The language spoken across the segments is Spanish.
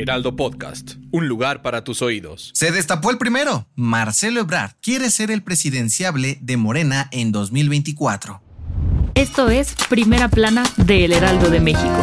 Heraldo Podcast, un lugar para tus oídos. Se destapó el primero. Marcelo Ebrard quiere ser el presidenciable de Morena en 2024. Esto es Primera Plana de El Heraldo de México.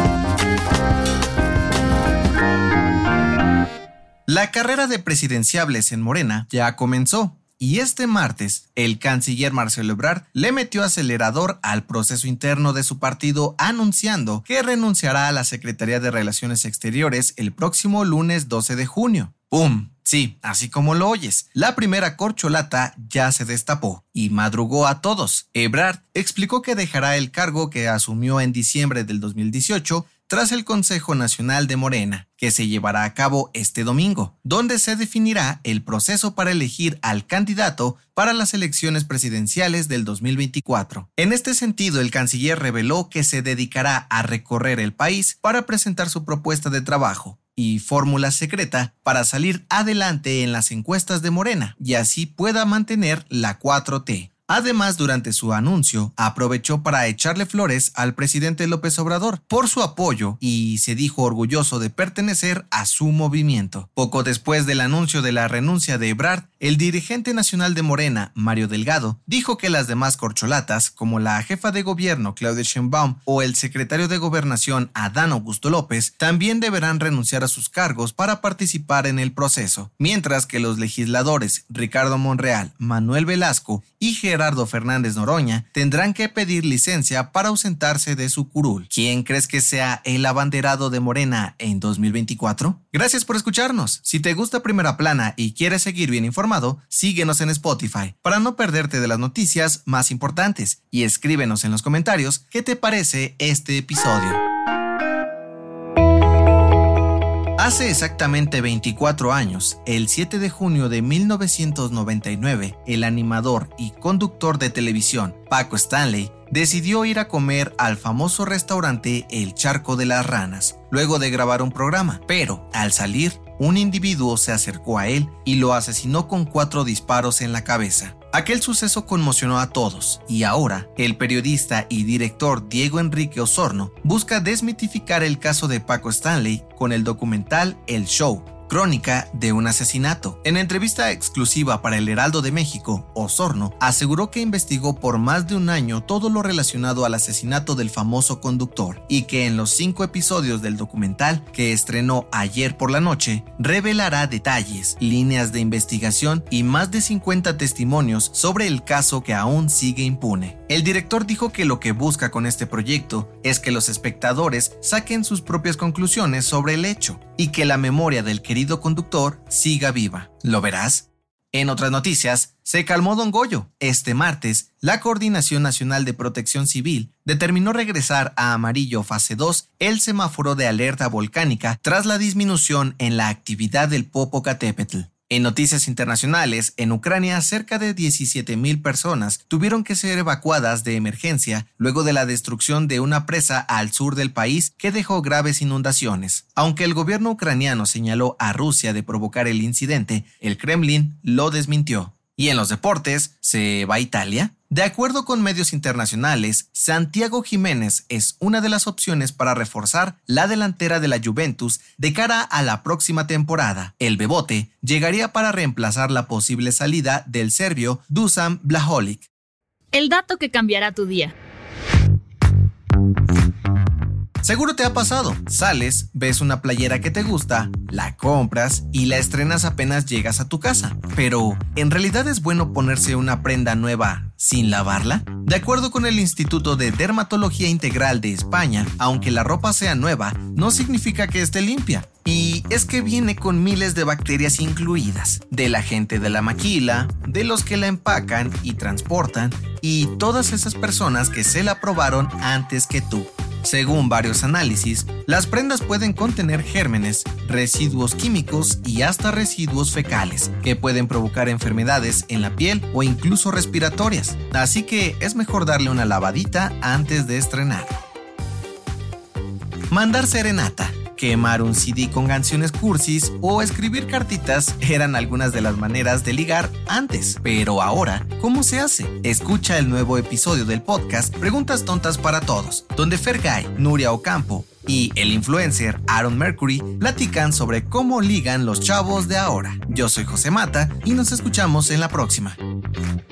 La carrera de presidenciables en Morena ya comenzó. Y este martes, el canciller Marcelo Ebrard le metió acelerador al proceso interno de su partido anunciando que renunciará a la Secretaría de Relaciones Exteriores el próximo lunes 12 de junio. ¡Pum! Sí, así como lo oyes, la primera corcholata ya se destapó y madrugó a todos. Ebrard explicó que dejará el cargo que asumió en diciembre del 2018 tras el Consejo Nacional de Morena, que se llevará a cabo este domingo, donde se definirá el proceso para elegir al candidato para las elecciones presidenciales del 2024. En este sentido, el canciller reveló que se dedicará a recorrer el país para presentar su propuesta de trabajo y fórmula secreta para salir adelante en las encuestas de Morena y así pueda mantener la 4T. Además, durante su anuncio, aprovechó para echarle flores al presidente López Obrador por su apoyo y se dijo orgulloso de pertenecer a su movimiento. Poco después del anuncio de la renuncia de Ebrard, el dirigente nacional de Morena, Mario Delgado, dijo que las demás corcholatas, como la jefa de gobierno Claudia Sheinbaum o el secretario de Gobernación Adán Augusto López, también deberán renunciar a sus cargos para participar en el proceso, mientras que los legisladores Ricardo Monreal, Manuel Velasco y Gerardo Fernández Noroña tendrán que pedir licencia para ausentarse de su curul. ¿Quién crees que sea el abanderado de Morena en 2024? Gracias por escucharnos. Si te gusta Primera Plana y quieres seguir bien informado, síguenos en Spotify para no perderte de las noticias más importantes y escríbenos en los comentarios qué te parece este episodio. Hace exactamente 24 años, el 7 de junio de 1999, el animador y conductor de televisión Paco Stanley decidió ir a comer al famoso restaurante El Charco de las Ranas, luego de grabar un programa, pero al salir, un individuo se acercó a él y lo asesinó con cuatro disparos en la cabeza. Aquel suceso conmocionó a todos y ahora el periodista y director Diego Enrique Osorno busca desmitificar el caso de Paco Stanley con el documental El Show, crónica de un asesinato. En entrevista exclusiva para el Heraldo de México, Osorno aseguró que investigó por más de un año todo lo relacionado al asesinato del famoso conductor y que en los cinco episodios del documental que estrenó ayer por la noche revelará detalles, líneas de investigación y más de 50 testimonios sobre el caso que aún sigue impune. El director dijo que lo que busca con este proyecto es que los espectadores saquen sus propias conclusiones sobre el hecho y que la memoria del querido conductor siga viva. ¿Lo verás? En otras noticias, se calmó Don Goyo. Este martes, la Coordinación Nacional de Protección Civil determinó regresar a amarillo fase 2 el semáforo de alerta volcánica tras la disminución en la actividad del Popocatépetl. En noticias internacionales, en Ucrania cerca de 17.000 personas tuvieron que ser evacuadas de emergencia luego de la destrucción de una presa al sur del país que dejó graves inundaciones. Aunque el gobierno ucraniano señaló a Rusia de provocar el incidente, el Kremlin lo desmintió. Y en los deportes, ¿se va a Italia? De acuerdo con medios internacionales, Santiago Jiménez es una de las opciones para reforzar la delantera de la Juventus de cara a la próxima temporada. El Bebote llegaría para reemplazar la posible salida del serbio Dusan Blahovic. El dato que cambiará tu día. Seguro te ha pasado. Sales, ves una playera que te gusta, la compras y la estrenas apenas llegas a tu casa. Pero, ¿en realidad es bueno ponerse una prenda nueva sin lavarla? De acuerdo con el Instituto de Dermatología Integral de España, aunque la ropa sea nueva, no significa que esté limpia. Y es que viene con miles de bacterias incluidas, de la gente de la maquila, de los que la empacan y transportan, y todas esas personas que se la probaron antes que tú. Según varios análisis, las prendas pueden contener gérmenes, residuos químicos y hasta residuos fecales, que pueden provocar enfermedades en la piel o incluso respiratorias. Así que es mejor darle una lavadita antes de estrenar. Mandar serenata quemar un CD con canciones cursis o escribir cartitas eran algunas de las maneras de ligar antes. Pero ahora, ¿cómo se hace? Escucha el nuevo episodio del podcast Preguntas Tontas para Todos, donde Fergay, Nuria Ocampo, y el influencer Aaron Mercury platican sobre cómo ligan los chavos de ahora. Yo soy José Mata y nos escuchamos en la próxima.